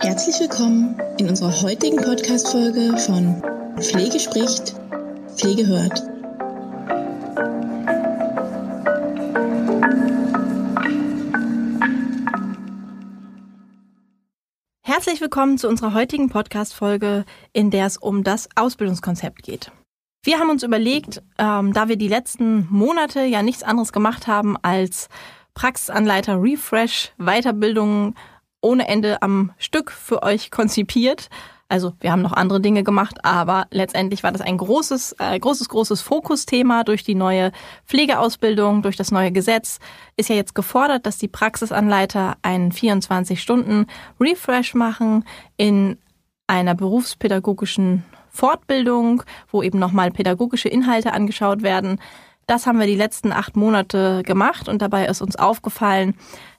Herzlich willkommen in unserer heutigen Podcast-Folge von Pflege spricht, Pflege hört. Herzlich willkommen zu unserer heutigen Podcast-Folge, in der es um das Ausbildungskonzept geht. Wir haben uns überlegt, ähm, da wir die letzten Monate ja nichts anderes gemacht haben als Praxisanleiter Refresh Weiterbildungen ohne Ende am Stück für euch konzipiert. Also wir haben noch andere Dinge gemacht, aber letztendlich war das ein großes, äh, großes, großes Fokusthema durch die neue Pflegeausbildung, durch das neue Gesetz. Ist ja jetzt gefordert, dass die Praxisanleiter einen 24-Stunden-Refresh machen in einer berufspädagogischen Fortbildung, wo eben nochmal pädagogische Inhalte angeschaut werden. Das haben wir die letzten acht Monate gemacht und dabei ist uns aufgefallen,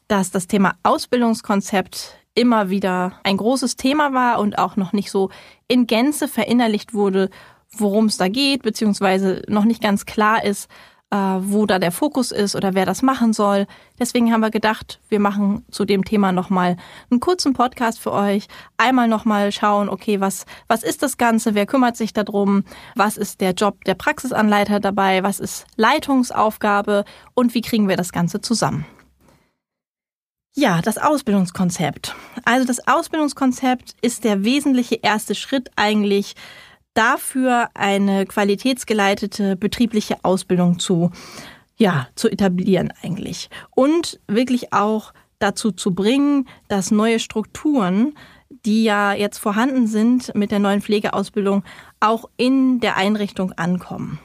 dass das Thema Ausbildungskonzept immer wieder ein großes Thema war und auch noch nicht so in Gänze verinnerlicht wurde, worum es da geht, beziehungsweise noch nicht ganz klar ist, wo da der Fokus ist oder wer das machen soll. Deswegen haben wir gedacht, wir machen zu dem Thema nochmal einen kurzen Podcast für euch. Einmal nochmal schauen, okay, was, was ist das Ganze? Wer kümmert sich darum? Was ist der Job der Praxisanleiter dabei? Was ist Leitungsaufgabe? Und wie kriegen wir das Ganze zusammen? Ja, das Ausbildungskonzept. Also das Ausbildungskonzept ist der wesentliche erste Schritt eigentlich dafür eine qualitätsgeleitete betriebliche Ausbildung zu, ja, zu etablieren eigentlich. Und wirklich auch dazu zu bringen, dass neue Strukturen, die ja jetzt vorhanden sind mit der neuen Pflegeausbildung, auch in der Einrichtung ankommen.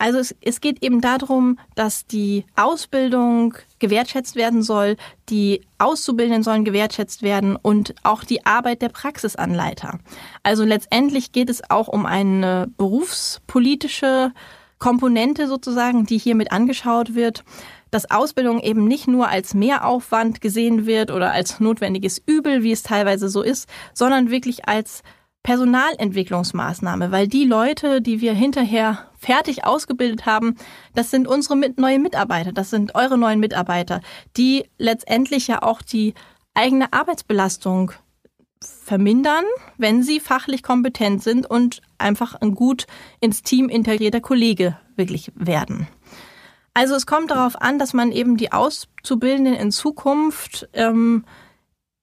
Also es, es geht eben darum, dass die Ausbildung gewertschätzt werden soll, die Auszubildenden sollen gewertschätzt werden und auch die Arbeit der Praxisanleiter. Also letztendlich geht es auch um eine berufspolitische Komponente sozusagen, die hiermit angeschaut wird dass Ausbildung eben nicht nur als Mehraufwand gesehen wird oder als notwendiges Übel, wie es teilweise so ist, sondern wirklich als Personalentwicklungsmaßnahme, weil die Leute, die wir hinterher fertig ausgebildet haben, das sind unsere mit neuen Mitarbeiter, das sind eure neuen Mitarbeiter, die letztendlich ja auch die eigene Arbeitsbelastung vermindern, wenn sie fachlich kompetent sind und einfach ein gut ins Team integrierter Kollege wirklich werden. Also es kommt darauf an, dass man eben die Auszubildenden in Zukunft ähm,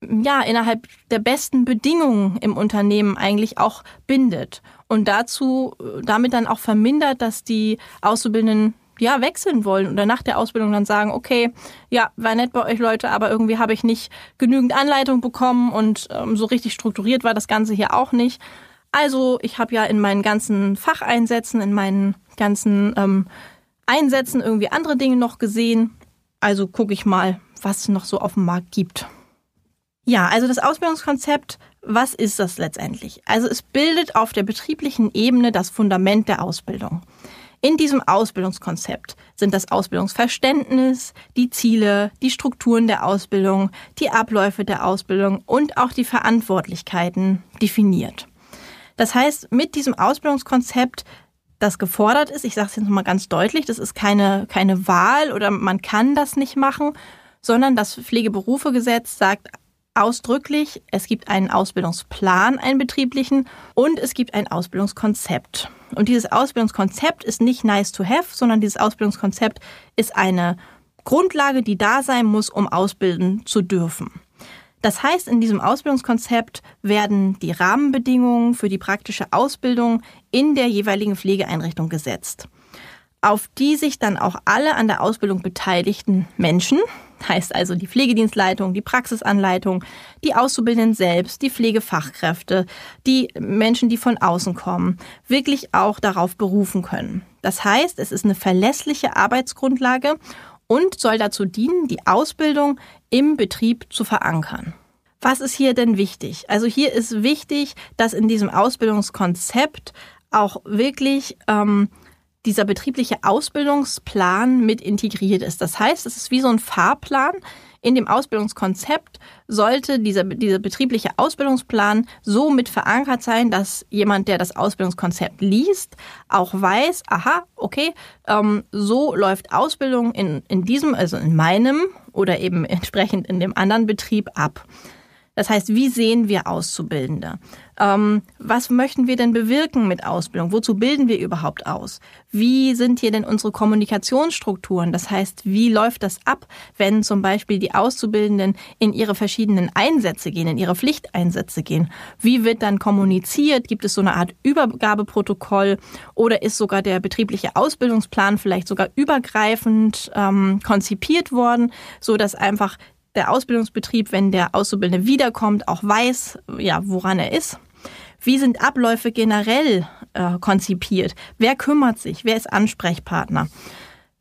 ja, innerhalb der besten Bedingungen im Unternehmen eigentlich auch bindet und dazu damit dann auch vermindert, dass die Auszubildenden ja wechseln wollen oder nach der Ausbildung dann sagen, okay, ja, war nett bei euch Leute, aber irgendwie habe ich nicht genügend Anleitung bekommen und ähm, so richtig strukturiert war das Ganze hier auch nicht. Also ich habe ja in meinen ganzen Facheinsätzen, in meinen ganzen ähm, Einsätzen irgendwie andere Dinge noch gesehen. Also gucke ich mal, was es noch so auf dem Markt gibt. Ja, also das Ausbildungskonzept, was ist das letztendlich? Also es bildet auf der betrieblichen Ebene das Fundament der Ausbildung. In diesem Ausbildungskonzept sind das Ausbildungsverständnis, die Ziele, die Strukturen der Ausbildung, die Abläufe der Ausbildung und auch die Verantwortlichkeiten definiert. Das heißt, mit diesem Ausbildungskonzept, das gefordert ist, ich sage es jetzt nochmal ganz deutlich, das ist keine, keine Wahl oder man kann das nicht machen, sondern das Pflegeberufegesetz sagt ausdrücklich, es gibt einen Ausbildungsplan, einen betrieblichen, und es gibt ein Ausbildungskonzept. Und dieses Ausbildungskonzept ist nicht nice to have, sondern dieses Ausbildungskonzept ist eine Grundlage, die da sein muss, um ausbilden zu dürfen. Das heißt, in diesem Ausbildungskonzept werden die Rahmenbedingungen für die praktische Ausbildung in der jeweiligen Pflegeeinrichtung gesetzt, auf die sich dann auch alle an der Ausbildung beteiligten Menschen, heißt also die Pflegedienstleitung, die Praxisanleitung, die Auszubildenden selbst, die Pflegefachkräfte, die Menschen, die von außen kommen, wirklich auch darauf berufen können. Das heißt, es ist eine verlässliche Arbeitsgrundlage und soll dazu dienen, die Ausbildung im Betrieb zu verankern. Was ist hier denn wichtig? Also hier ist wichtig, dass in diesem Ausbildungskonzept auch wirklich ähm, dieser betriebliche Ausbildungsplan mit integriert ist. Das heißt, es ist wie so ein Fahrplan, in dem Ausbildungskonzept sollte dieser, dieser betriebliche Ausbildungsplan so mit verankert sein, dass jemand, der das Ausbildungskonzept liest, auch weiß, aha, okay, ähm, so läuft Ausbildung in, in diesem, also in meinem oder eben entsprechend in dem anderen Betrieb ab. Das heißt, wie sehen wir Auszubildende? Ähm, was möchten wir denn bewirken mit Ausbildung? Wozu bilden wir überhaupt aus? Wie sind hier denn unsere Kommunikationsstrukturen? Das heißt, wie läuft das ab, wenn zum Beispiel die Auszubildenden in ihre verschiedenen Einsätze gehen, in ihre Pflichteinsätze gehen? Wie wird dann kommuniziert? Gibt es so eine Art Übergabeprotokoll oder ist sogar der betriebliche Ausbildungsplan vielleicht sogar übergreifend ähm, konzipiert worden, so dass einfach der Ausbildungsbetrieb, wenn der Auszubildende wiederkommt, auch weiß, ja, woran er ist. Wie sind Abläufe generell äh, konzipiert? Wer kümmert sich? Wer ist Ansprechpartner?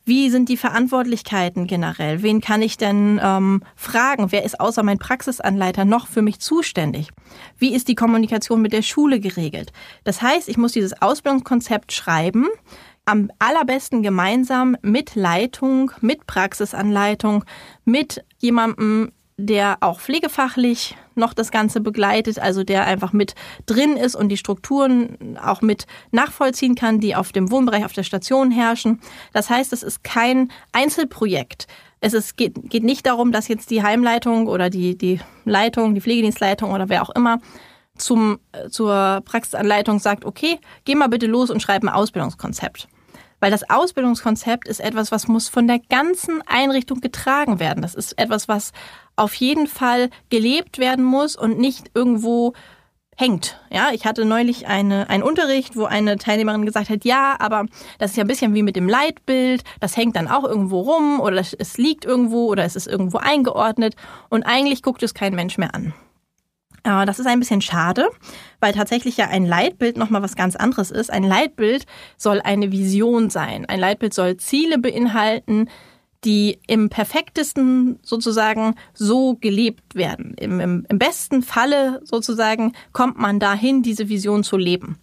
Wie sind die Verantwortlichkeiten generell? Wen kann ich denn ähm, fragen? Wer ist außer mein Praxisanleiter noch für mich zuständig? Wie ist die Kommunikation mit der Schule geregelt? Das heißt, ich muss dieses Ausbildungskonzept schreiben, am allerbesten gemeinsam mit Leitung, mit Praxisanleitung, mit jemandem, der auch pflegefachlich noch das Ganze begleitet, also der einfach mit drin ist und die Strukturen auch mit nachvollziehen kann, die auf dem Wohnbereich auf der Station herrschen. Das heißt, es ist kein Einzelprojekt. Es ist, geht, geht nicht darum, dass jetzt die Heimleitung oder die, die Leitung, die Pflegedienstleitung oder wer auch immer zum, zur Praxisanleitung sagt, okay, geh mal bitte los und schreib ein Ausbildungskonzept. Weil das Ausbildungskonzept ist etwas, was muss von der ganzen Einrichtung getragen werden. Das ist etwas, was auf jeden Fall gelebt werden muss und nicht irgendwo hängt. Ja, ich hatte neulich eine, einen Unterricht, wo eine Teilnehmerin gesagt hat, ja, aber das ist ja ein bisschen wie mit dem Leitbild, das hängt dann auch irgendwo rum oder es liegt irgendwo oder es ist irgendwo eingeordnet und eigentlich guckt es kein Mensch mehr an. Äh, das ist ein bisschen schade, weil tatsächlich ja ein Leitbild nochmal was ganz anderes ist. Ein Leitbild soll eine Vision sein. Ein Leitbild soll Ziele beinhalten, die im perfektesten sozusagen so gelebt werden. Im, im, Im besten Falle sozusagen kommt man dahin, diese Vision zu leben.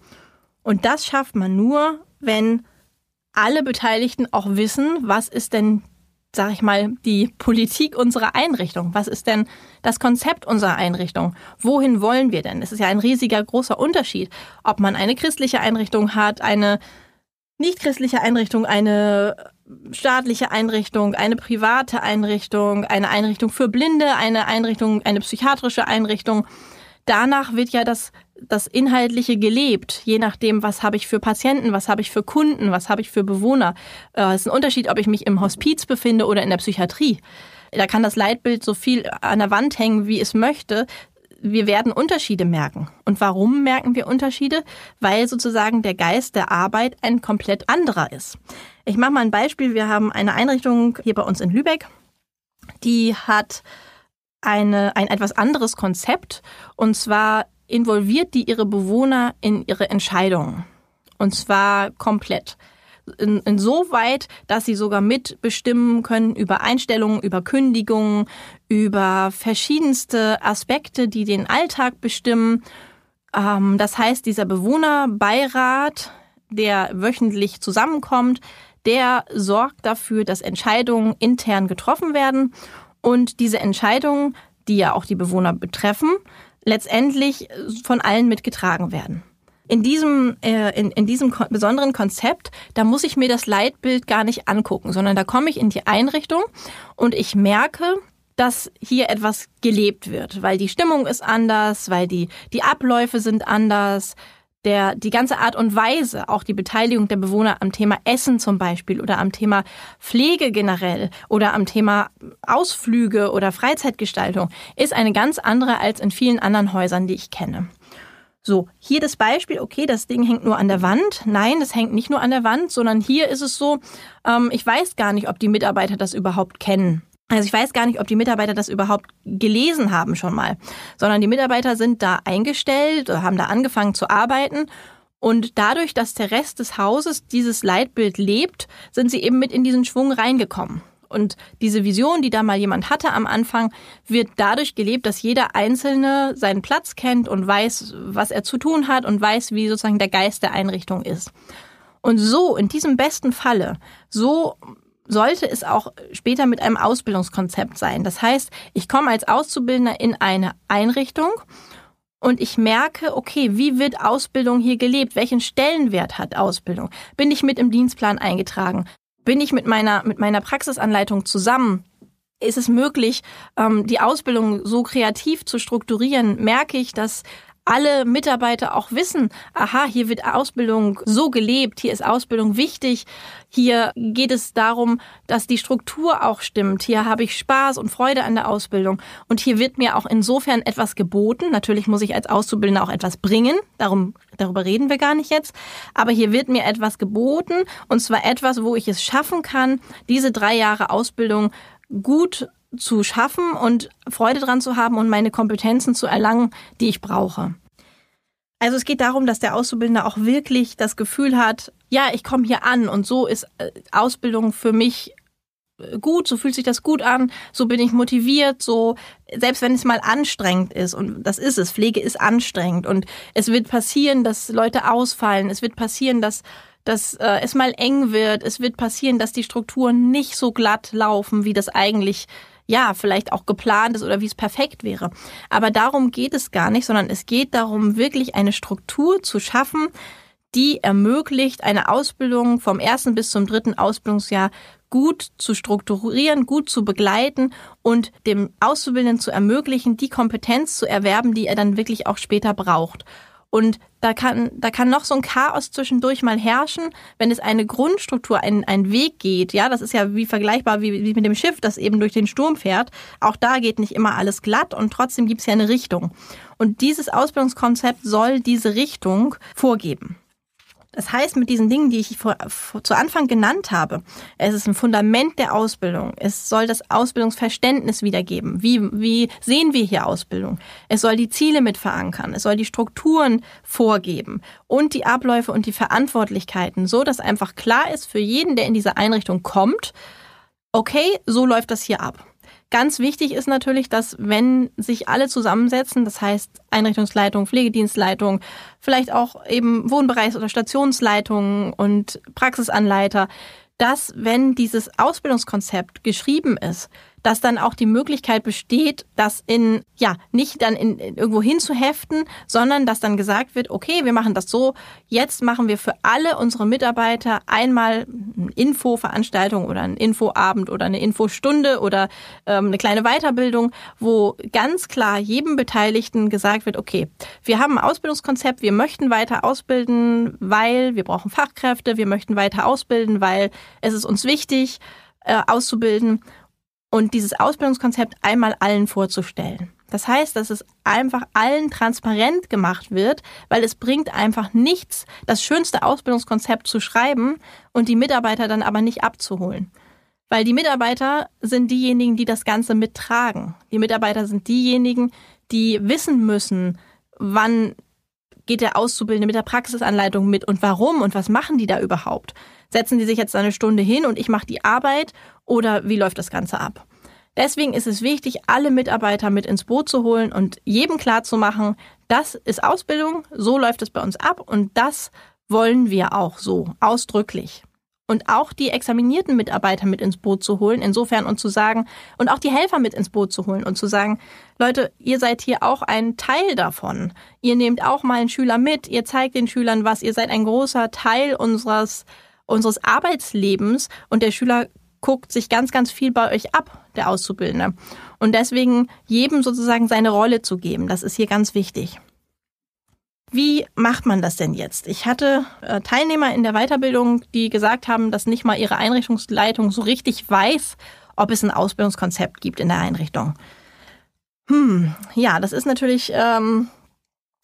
Und das schafft man nur, wenn alle Beteiligten auch wissen, was ist denn sag ich mal, die Politik unserer Einrichtung? Was ist denn das Konzept unserer Einrichtung? Wohin wollen wir denn? Es ist ja ein riesiger, großer Unterschied, ob man eine christliche Einrichtung hat, eine nicht christliche Einrichtung, eine staatliche Einrichtung, eine private Einrichtung, eine Einrichtung für Blinde, eine Einrichtung, eine psychiatrische Einrichtung. Danach wird ja das das Inhaltliche gelebt, je nachdem, was habe ich für Patienten, was habe ich für Kunden, was habe ich für Bewohner. Äh, es ist ein Unterschied, ob ich mich im Hospiz befinde oder in der Psychiatrie. Da kann das Leitbild so viel an der Wand hängen, wie es möchte. Wir werden Unterschiede merken. Und warum merken wir Unterschiede? Weil sozusagen der Geist der Arbeit ein komplett anderer ist. Ich mache mal ein Beispiel. Wir haben eine Einrichtung hier bei uns in Lübeck, die hat eine, ein etwas anderes Konzept. Und zwar involviert die ihre Bewohner in ihre Entscheidungen. Und zwar komplett. In, insoweit, dass sie sogar mitbestimmen können über Einstellungen, über Kündigungen, über verschiedenste Aspekte, die den Alltag bestimmen. Ähm, das heißt, dieser Bewohnerbeirat, der wöchentlich zusammenkommt, der sorgt dafür, dass Entscheidungen intern getroffen werden. Und diese Entscheidungen, die ja auch die Bewohner betreffen, letztendlich von allen mitgetragen werden. In diesem, äh, in, in diesem besonderen Konzept, da muss ich mir das Leitbild gar nicht angucken, sondern da komme ich in die Einrichtung und ich merke, dass hier etwas gelebt wird, weil die Stimmung ist anders, weil die, die Abläufe sind anders, der, die ganze Art und Weise, auch die Beteiligung der Bewohner am Thema Essen zum Beispiel oder am Thema Pflege generell oder am Thema Ausflüge oder Freizeitgestaltung, ist eine ganz andere als in vielen anderen Häusern, die ich kenne. So, hier das Beispiel, okay, das Ding hängt nur an der Wand. Nein, das hängt nicht nur an der Wand, sondern hier ist es so, ähm, ich weiß gar nicht, ob die Mitarbeiter das überhaupt kennen. Also ich weiß gar nicht, ob die Mitarbeiter das überhaupt gelesen haben schon mal, sondern die Mitarbeiter sind da eingestellt, haben da angefangen zu arbeiten und dadurch, dass der Rest des Hauses dieses Leitbild lebt, sind sie eben mit in diesen Schwung reingekommen. Und diese Vision, die da mal jemand hatte am Anfang, wird dadurch gelebt, dass jeder Einzelne seinen Platz kennt und weiß, was er zu tun hat und weiß, wie sozusagen der Geist der Einrichtung ist. Und so, in diesem besten Falle, so sollte es auch später mit einem Ausbildungskonzept sein. Das heißt, ich komme als Auszubildender in eine Einrichtung und ich merke, okay, wie wird Ausbildung hier gelebt? Welchen Stellenwert hat Ausbildung? Bin ich mit im Dienstplan eingetragen? Bin ich mit meiner, mit meiner Praxisanleitung zusammen? Ist es möglich, ähm, die Ausbildung so kreativ zu strukturieren? Merke ich, dass alle Mitarbeiter auch wissen, aha, hier wird Ausbildung so gelebt, hier ist Ausbildung wichtig, hier geht es darum, dass die Struktur auch stimmt, hier habe ich Spaß und Freude an der Ausbildung und hier wird mir auch insofern etwas geboten. Natürlich muss ich als Auszubildender auch etwas bringen, darum, darüber reden wir gar nicht jetzt, aber hier wird mir etwas geboten und zwar etwas, wo ich es schaffen kann, diese drei Jahre Ausbildung gut zu schaffen und Freude dran zu haben und meine Kompetenzen zu erlangen, die ich brauche. Also es geht darum, dass der Auszubildende auch wirklich das Gefühl hat, ja, ich komme hier an und so ist äh, Ausbildung für mich äh, gut, so fühlt sich das gut an, so bin ich motiviert, so selbst wenn es mal anstrengend ist und das ist es, Pflege ist anstrengend und es wird passieren, dass Leute ausfallen, es wird passieren, dass dass äh, es mal eng wird, es wird passieren, dass die Strukturen nicht so glatt laufen, wie das eigentlich ja, vielleicht auch geplant ist oder wie es perfekt wäre. Aber darum geht es gar nicht, sondern es geht darum, wirklich eine Struktur zu schaffen, die ermöglicht, eine Ausbildung vom ersten bis zum dritten Ausbildungsjahr gut zu strukturieren, gut zu begleiten und dem Auszubildenden zu ermöglichen, die Kompetenz zu erwerben, die er dann wirklich auch später braucht. Und da kann, da kann noch so ein Chaos zwischendurch mal herrschen, wenn es eine Grundstruktur, ein, ein Weg geht. Ja, das ist ja wie vergleichbar wie, wie mit dem Schiff, das eben durch den Sturm fährt. Auch da geht nicht immer alles glatt und trotzdem gibt es ja eine Richtung. Und dieses Ausbildungskonzept soll diese Richtung vorgeben. Das heißt, mit diesen Dingen, die ich vor, vor, zu Anfang genannt habe, es ist ein Fundament der Ausbildung. Es soll das Ausbildungsverständnis wiedergeben. Wie, wie sehen wir hier Ausbildung? Es soll die Ziele mit verankern. Es soll die Strukturen vorgeben und die Abläufe und die Verantwortlichkeiten, so dass einfach klar ist für jeden, der in diese Einrichtung kommt, okay, so läuft das hier ab. Ganz wichtig ist natürlich, dass wenn sich alle zusammensetzen, das heißt Einrichtungsleitung, Pflegedienstleitung, vielleicht auch eben Wohnbereichs- oder Stationsleitungen und Praxisanleiter, dass wenn dieses Ausbildungskonzept geschrieben ist, dass dann auch die Möglichkeit besteht, das in, ja, nicht dann in, in irgendwo hinzuheften, sondern dass dann gesagt wird, okay, wir machen das so, jetzt machen wir für alle unsere Mitarbeiter einmal eine Infoveranstaltung oder einen Infoabend oder eine Infostunde oder ähm, eine kleine Weiterbildung, wo ganz klar jedem Beteiligten gesagt wird, okay, wir haben ein Ausbildungskonzept, wir möchten weiter ausbilden, weil wir brauchen Fachkräfte, wir möchten weiter ausbilden, weil es ist uns wichtig, äh, auszubilden und dieses Ausbildungskonzept einmal allen vorzustellen. Das heißt, dass es einfach allen transparent gemacht wird, weil es bringt einfach nichts, das schönste Ausbildungskonzept zu schreiben und die Mitarbeiter dann aber nicht abzuholen. Weil die Mitarbeiter sind diejenigen, die das Ganze mittragen. Die Mitarbeiter sind diejenigen, die wissen müssen, wann geht der Auszubildende mit der Praxisanleitung mit und warum und was machen die da überhaupt? Setzen die sich jetzt eine Stunde hin und ich mache die Arbeit oder wie läuft das Ganze ab? Deswegen ist es wichtig, alle Mitarbeiter mit ins Boot zu holen und jedem klar zu machen, das ist Ausbildung, so läuft es bei uns ab und das wollen wir auch so, ausdrücklich. Und auch die examinierten Mitarbeiter mit ins Boot zu holen, insofern und zu sagen, und auch die Helfer mit ins Boot zu holen und zu sagen, Leute, ihr seid hier auch ein Teil davon. Ihr nehmt auch mal einen Schüler mit, ihr zeigt den Schülern was, ihr seid ein großer Teil unseres, unseres Arbeitslebens und der Schüler guckt sich ganz, ganz viel bei euch ab, der Auszubildende. Und deswegen jedem sozusagen seine Rolle zu geben, das ist hier ganz wichtig. Wie macht man das denn jetzt? Ich hatte äh, Teilnehmer in der Weiterbildung, die gesagt haben, dass nicht mal ihre Einrichtungsleitung so richtig weiß, ob es ein Ausbildungskonzept gibt in der Einrichtung. Hm, ja, das ist natürlich ähm,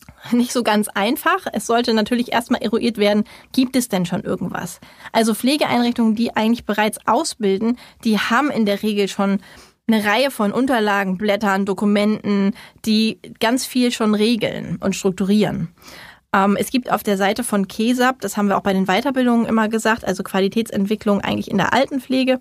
nicht so ganz einfach. Es sollte natürlich erstmal eruiert werden, gibt es denn schon irgendwas? Also Pflegeeinrichtungen, die eigentlich bereits ausbilden, die haben in der Regel schon eine Reihe von Unterlagen, Blättern, Dokumenten, die ganz viel schon regeln und strukturieren. Ähm, es gibt auf der Seite von KESAP, das haben wir auch bei den Weiterbildungen immer gesagt, also Qualitätsentwicklung eigentlich in der Altenpflege,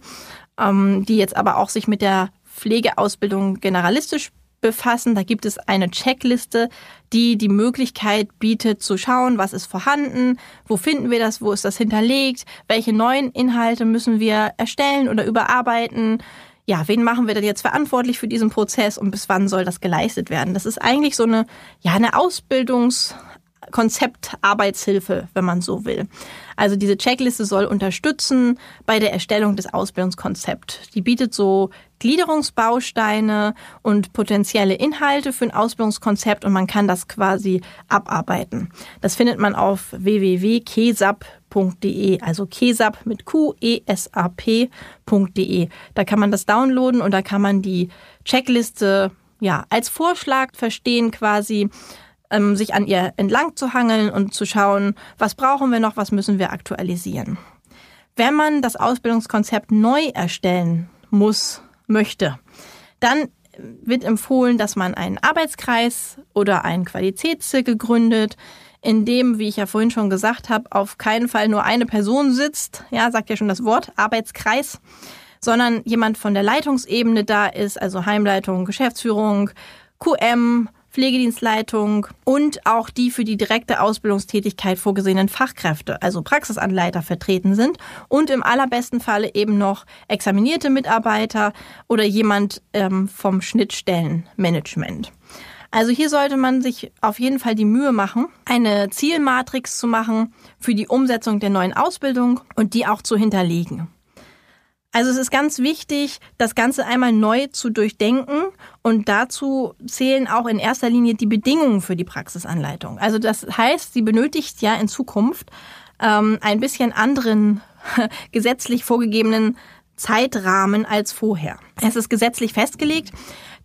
ähm, die jetzt aber auch sich mit der Pflegeausbildung generalistisch befassen. Da gibt es eine Checkliste, die die Möglichkeit bietet zu schauen, was ist vorhanden, wo finden wir das, wo ist das hinterlegt, welche neuen Inhalte müssen wir erstellen oder überarbeiten. Ja, wen machen wir denn jetzt verantwortlich für diesen Prozess und bis wann soll das geleistet werden? Das ist eigentlich so eine, ja, eine Ausbildungs- Konzeptarbeitshilfe, wenn man so will. Also diese Checkliste soll unterstützen bei der Erstellung des Ausbildungskonzepts. Die bietet so Gliederungsbausteine und potenzielle Inhalte für ein Ausbildungskonzept und man kann das quasi abarbeiten. Das findet man auf www.kesap.de, also kesap mit Q E S A P.de. Da kann man das downloaden und da kann man die Checkliste ja als Vorschlag verstehen quasi ähm, sich an ihr entlang zu hangeln und zu schauen, was brauchen wir noch, was müssen wir aktualisieren. Wenn man das Ausbildungskonzept neu erstellen muss, möchte, dann wird empfohlen, dass man einen Arbeitskreis oder einen Qualitätszirkel gründet, in dem, wie ich ja vorhin schon gesagt habe, auf keinen Fall nur eine Person sitzt, ja, sagt ja schon das Wort, Arbeitskreis, sondern jemand von der Leitungsebene da ist, also Heimleitung, Geschäftsführung, QM, Pflegedienstleitung und auch die für die direkte Ausbildungstätigkeit vorgesehenen Fachkräfte, also Praxisanleiter vertreten sind und im allerbesten Falle eben noch examinierte Mitarbeiter oder jemand ähm, vom Schnittstellenmanagement. Also hier sollte man sich auf jeden Fall die Mühe machen, eine Zielmatrix zu machen für die Umsetzung der neuen Ausbildung und die auch zu hinterlegen. Also es ist ganz wichtig, das Ganze einmal neu zu durchdenken und dazu zählen auch in erster Linie die Bedingungen für die Praxisanleitung. Also das heißt, sie benötigt ja in Zukunft ähm, ein bisschen anderen gesetzlich vorgegebenen Zeitrahmen als vorher. Es ist gesetzlich festgelegt,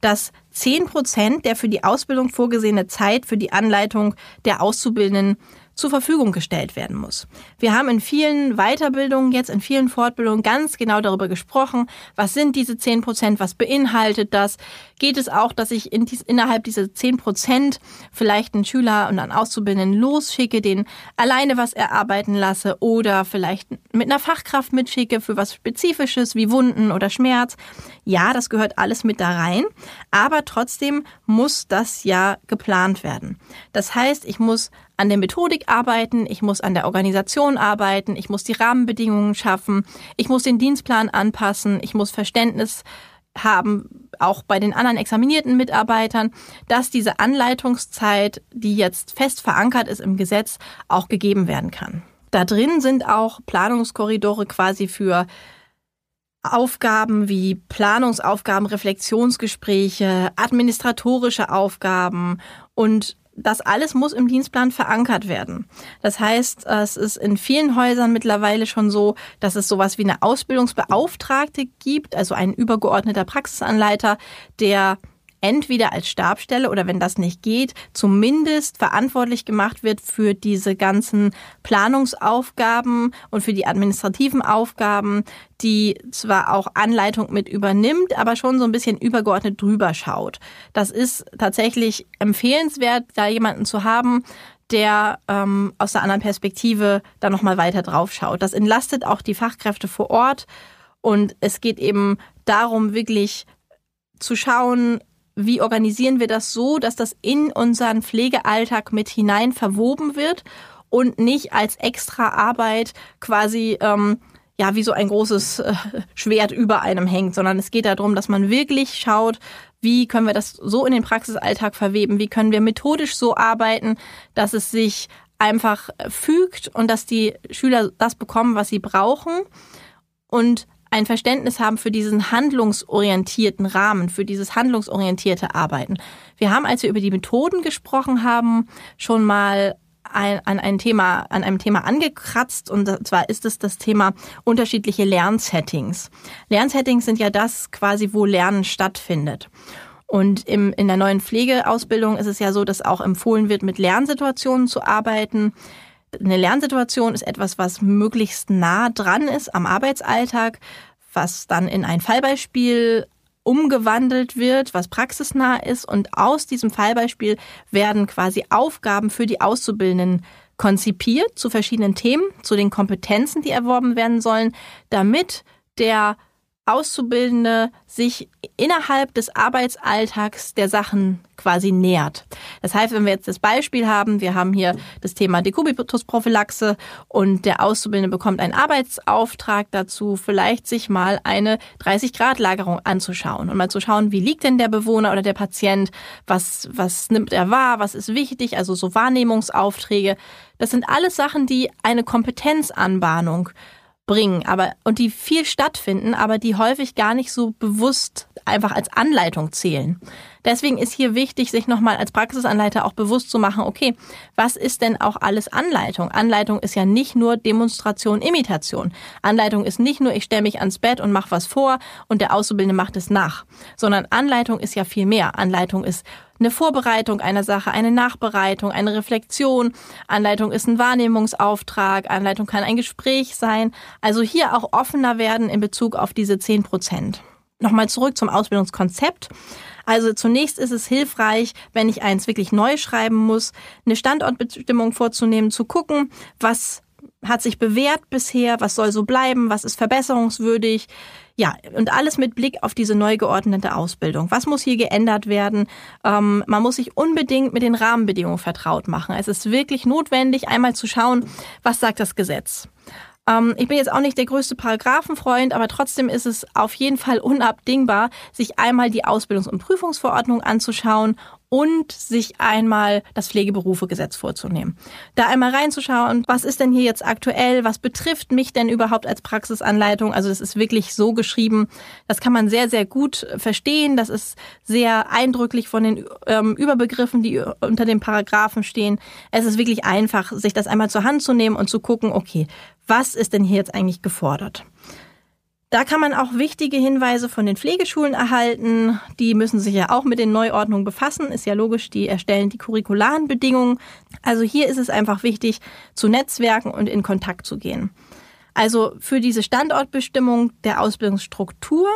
dass zehn Prozent der für die Ausbildung vorgesehene Zeit für die Anleitung der Auszubildenden zur Verfügung gestellt werden muss. Wir haben in vielen Weiterbildungen, jetzt in vielen Fortbildungen ganz genau darüber gesprochen, was sind diese zehn Prozent, was beinhaltet das? Geht es auch, dass ich in dies, innerhalb dieser zehn Prozent vielleicht einen Schüler und einen Auszubildenden losschicke, den alleine was erarbeiten lasse oder vielleicht mit einer Fachkraft mitschicke für was Spezifisches wie Wunden oder Schmerz? Ja, das gehört alles mit da rein, aber trotzdem muss das ja geplant werden. Das heißt, ich muss an der Methodik arbeiten, ich muss an der Organisation arbeiten, ich muss die Rahmenbedingungen schaffen, ich muss den Dienstplan anpassen, ich muss Verständnis haben, auch bei den anderen examinierten Mitarbeitern, dass diese Anleitungszeit, die jetzt fest verankert ist im Gesetz, auch gegeben werden kann. Da drin sind auch Planungskorridore quasi für Aufgaben wie Planungsaufgaben, Reflexionsgespräche, administratorische Aufgaben und das alles muss im Dienstplan verankert werden. Das heißt, es ist in vielen Häusern mittlerweile schon so, dass es sowas wie eine Ausbildungsbeauftragte gibt, also ein übergeordneter Praxisanleiter, der entweder als Stabstelle oder wenn das nicht geht, zumindest verantwortlich gemacht wird für diese ganzen Planungsaufgaben und für die administrativen Aufgaben, die zwar auch Anleitung mit übernimmt, aber schon so ein bisschen übergeordnet drüber schaut. Das ist tatsächlich empfehlenswert, da jemanden zu haben, der ähm, aus der anderen Perspektive da nochmal weiter drauf schaut. Das entlastet auch die Fachkräfte vor Ort und es geht eben darum, wirklich zu schauen, wie organisieren wir das so, dass das in unseren Pflegealltag mit hinein verwoben wird und nicht als extra Arbeit quasi ähm, ja wie so ein großes äh, Schwert über einem hängt, sondern es geht darum, dass man wirklich schaut, wie können wir das so in den Praxisalltag verweben, wie können wir methodisch so arbeiten, dass es sich einfach fügt und dass die Schüler das bekommen, was sie brauchen. Und ein Verständnis haben für diesen handlungsorientierten Rahmen, für dieses handlungsorientierte Arbeiten. Wir haben, als wir über die Methoden gesprochen haben, schon mal ein, an ein Thema, an einem Thema angekratzt und zwar ist es das Thema unterschiedliche Lernsettings. Lernsettings sind ja das quasi, wo Lernen stattfindet. Und im, in der neuen Pflegeausbildung ist es ja so, dass auch empfohlen wird, mit Lernsituationen zu arbeiten. Eine Lernsituation ist etwas, was möglichst nah dran ist am Arbeitsalltag, was dann in ein Fallbeispiel umgewandelt wird, was praxisnah ist. Und aus diesem Fallbeispiel werden quasi Aufgaben für die Auszubildenden konzipiert zu verschiedenen Themen, zu den Kompetenzen, die erworben werden sollen, damit der Auszubildende sich innerhalb des Arbeitsalltags der Sachen quasi nähert. Das heißt, wenn wir jetzt das Beispiel haben, wir haben hier das Thema Dekubitusprophylaxe und der Auszubildende bekommt einen Arbeitsauftrag dazu, vielleicht sich mal eine 30-Grad-Lagerung anzuschauen und mal zu schauen, wie liegt denn der Bewohner oder der Patient, was, was nimmt er wahr, was ist wichtig, also so Wahrnehmungsaufträge. Das sind alles Sachen, die eine Kompetenzanbahnung bringen, aber und die viel stattfinden, aber die häufig gar nicht so bewusst einfach als Anleitung zählen. Deswegen ist hier wichtig, sich nochmal als Praxisanleiter auch bewusst zu machen, okay, was ist denn auch alles Anleitung? Anleitung ist ja nicht nur Demonstration, Imitation. Anleitung ist nicht nur, ich stelle mich ans Bett und mache was vor und der Auszubildende macht es nach, sondern Anleitung ist ja viel mehr. Anleitung ist eine Vorbereitung einer Sache, eine Nachbereitung, eine Reflexion. Anleitung ist ein Wahrnehmungsauftrag. Anleitung kann ein Gespräch sein. Also hier auch offener werden in Bezug auf diese 10 Prozent. Nochmal zurück zum Ausbildungskonzept. Also zunächst ist es hilfreich, wenn ich eins wirklich neu schreiben muss, eine Standortbestimmung vorzunehmen, zu gucken, was hat sich bewährt bisher, was soll so bleiben, was ist verbesserungswürdig. Ja, und alles mit Blick auf diese neu geordnete Ausbildung. Was muss hier geändert werden? Ähm, man muss sich unbedingt mit den Rahmenbedingungen vertraut machen. Es ist wirklich notwendig, einmal zu schauen, was sagt das Gesetz. Ähm, ich bin jetzt auch nicht der größte Paragraphenfreund, aber trotzdem ist es auf jeden Fall unabdingbar, sich einmal die Ausbildungs- und Prüfungsverordnung anzuschauen und sich einmal das Pflegeberufegesetz vorzunehmen. Da einmal reinzuschauen, was ist denn hier jetzt aktuell, was betrifft mich denn überhaupt als Praxisanleitung? Also das ist wirklich so geschrieben, das kann man sehr, sehr gut verstehen. Das ist sehr eindrücklich von den ähm, Überbegriffen, die unter den Paragraphen stehen. Es ist wirklich einfach, sich das einmal zur Hand zu nehmen und zu gucken, okay, was ist denn hier jetzt eigentlich gefordert? Da kann man auch wichtige Hinweise von den Pflegeschulen erhalten. Die müssen sich ja auch mit den Neuordnungen befassen. Ist ja logisch, die erstellen die curricularen Bedingungen. Also hier ist es einfach wichtig, zu Netzwerken und in Kontakt zu gehen. Also für diese Standortbestimmung der Ausbildungsstruktur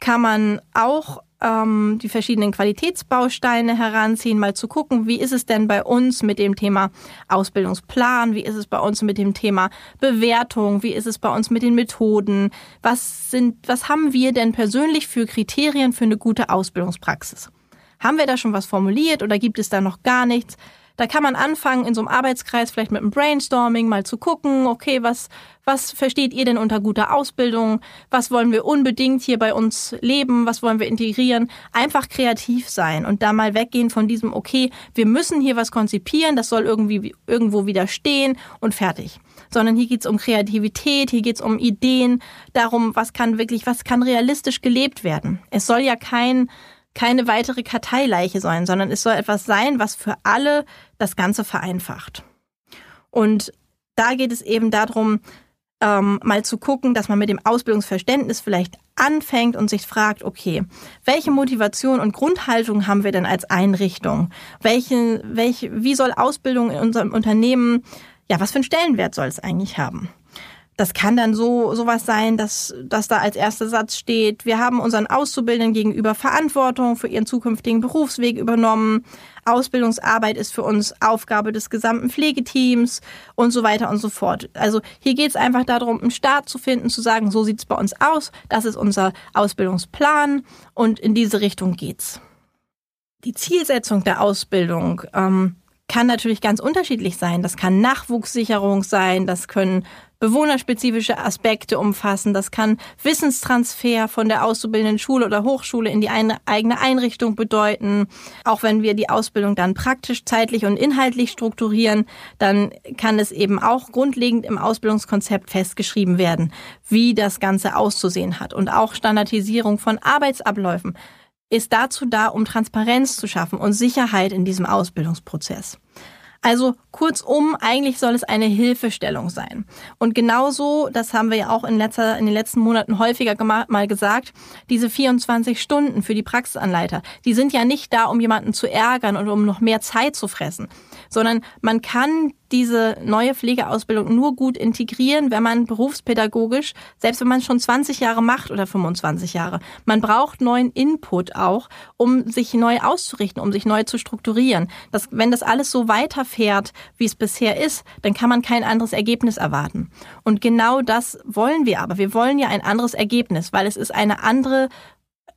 kann man auch ähm, die verschiedenen Qualitätsbausteine heranziehen, mal zu gucken, wie ist es denn bei uns mit dem Thema Ausbildungsplan, wie ist es bei uns mit dem Thema Bewertung, wie ist es bei uns mit den Methoden, was sind, was haben wir denn persönlich für Kriterien für eine gute Ausbildungspraxis? Haben wir da schon was formuliert oder gibt es da noch gar nichts? Da kann man anfangen, in so einem Arbeitskreis vielleicht mit einem Brainstorming mal zu gucken, okay, was, was versteht ihr denn unter guter Ausbildung? Was wollen wir unbedingt hier bei uns leben? Was wollen wir integrieren? Einfach kreativ sein und da mal weggehen von diesem, okay, wir müssen hier was konzipieren, das soll irgendwie irgendwo wieder stehen und fertig. Sondern hier geht's um Kreativität, hier geht's um Ideen, darum, was kann wirklich, was kann realistisch gelebt werden. Es soll ja kein keine weitere Karteileiche sein, sondern es soll etwas sein, was für alle das Ganze vereinfacht. Und da geht es eben darum, ähm, mal zu gucken, dass man mit dem Ausbildungsverständnis vielleicht anfängt und sich fragt, okay, welche Motivation und Grundhaltung haben wir denn als Einrichtung? Welche, welche, wie soll Ausbildung in unserem Unternehmen, ja, was für einen Stellenwert soll es eigentlich haben? Das kann dann so sowas sein, dass, dass da als erster Satz steht, wir haben unseren Auszubildenden gegenüber Verantwortung für ihren zukünftigen Berufsweg übernommen. Ausbildungsarbeit ist für uns Aufgabe des gesamten Pflegeteams und so weiter und so fort. Also hier geht es einfach darum, einen Start zu finden, zu sagen, so sieht es bei uns aus, das ist unser Ausbildungsplan und in diese Richtung geht's. Die Zielsetzung der Ausbildung ähm, kann natürlich ganz unterschiedlich sein. Das kann Nachwuchssicherung sein, das können bewohnerspezifische Aspekte umfassen. Das kann Wissenstransfer von der auszubildenden Schule oder Hochschule in die eigene Einrichtung bedeuten. Auch wenn wir die Ausbildung dann praktisch, zeitlich und inhaltlich strukturieren, dann kann es eben auch grundlegend im Ausbildungskonzept festgeschrieben werden, wie das Ganze auszusehen hat. Und auch Standardisierung von Arbeitsabläufen ist dazu da, um Transparenz zu schaffen und Sicherheit in diesem Ausbildungsprozess. Also kurzum, eigentlich soll es eine Hilfestellung sein. Und genauso, das haben wir ja auch in, letzter, in den letzten Monaten häufiger mal gesagt, diese 24 Stunden für die Praxisanleiter, die sind ja nicht da, um jemanden zu ärgern und um noch mehr Zeit zu fressen, sondern man kann diese neue Pflegeausbildung nur gut integrieren, wenn man berufspädagogisch, selbst wenn man schon 20 Jahre macht oder 25 Jahre, man braucht neuen Input auch, um sich neu auszurichten, um sich neu zu strukturieren. Das, wenn das alles so weiterfährt, wie es bisher ist, dann kann man kein anderes Ergebnis erwarten. Und genau das wollen wir aber. Wir wollen ja ein anderes Ergebnis, weil es ist eine andere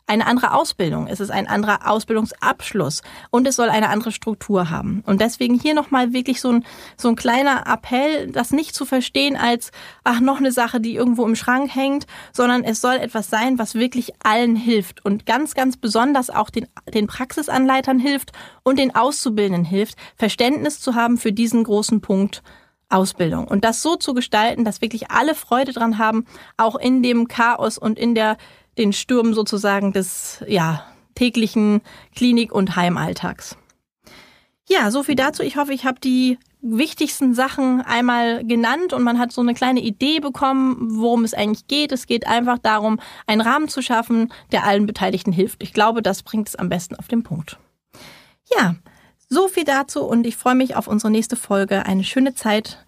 eine andere Ausbildung, es ist ein anderer Ausbildungsabschluss. Und es soll eine andere Struktur haben. Und deswegen hier nochmal wirklich so ein, so ein kleiner Appell, das nicht zu verstehen als, ach, noch eine Sache, die irgendwo im Schrank hängt, sondern es soll etwas sein, was wirklich allen hilft und ganz, ganz besonders auch den, den Praxisanleitern hilft und den Auszubildenden hilft, Verständnis zu haben für diesen großen Punkt Ausbildung. Und das so zu gestalten, dass wirklich alle Freude dran haben, auch in dem Chaos und in der den Sturm sozusagen des ja, täglichen Klinik- und Heimalltags. Ja, so viel dazu. Ich hoffe, ich habe die wichtigsten Sachen einmal genannt und man hat so eine kleine Idee bekommen, worum es eigentlich geht. Es geht einfach darum, einen Rahmen zu schaffen, der allen Beteiligten hilft. Ich glaube, das bringt es am besten auf den Punkt. Ja, so viel dazu und ich freue mich auf unsere nächste Folge. Eine schöne Zeit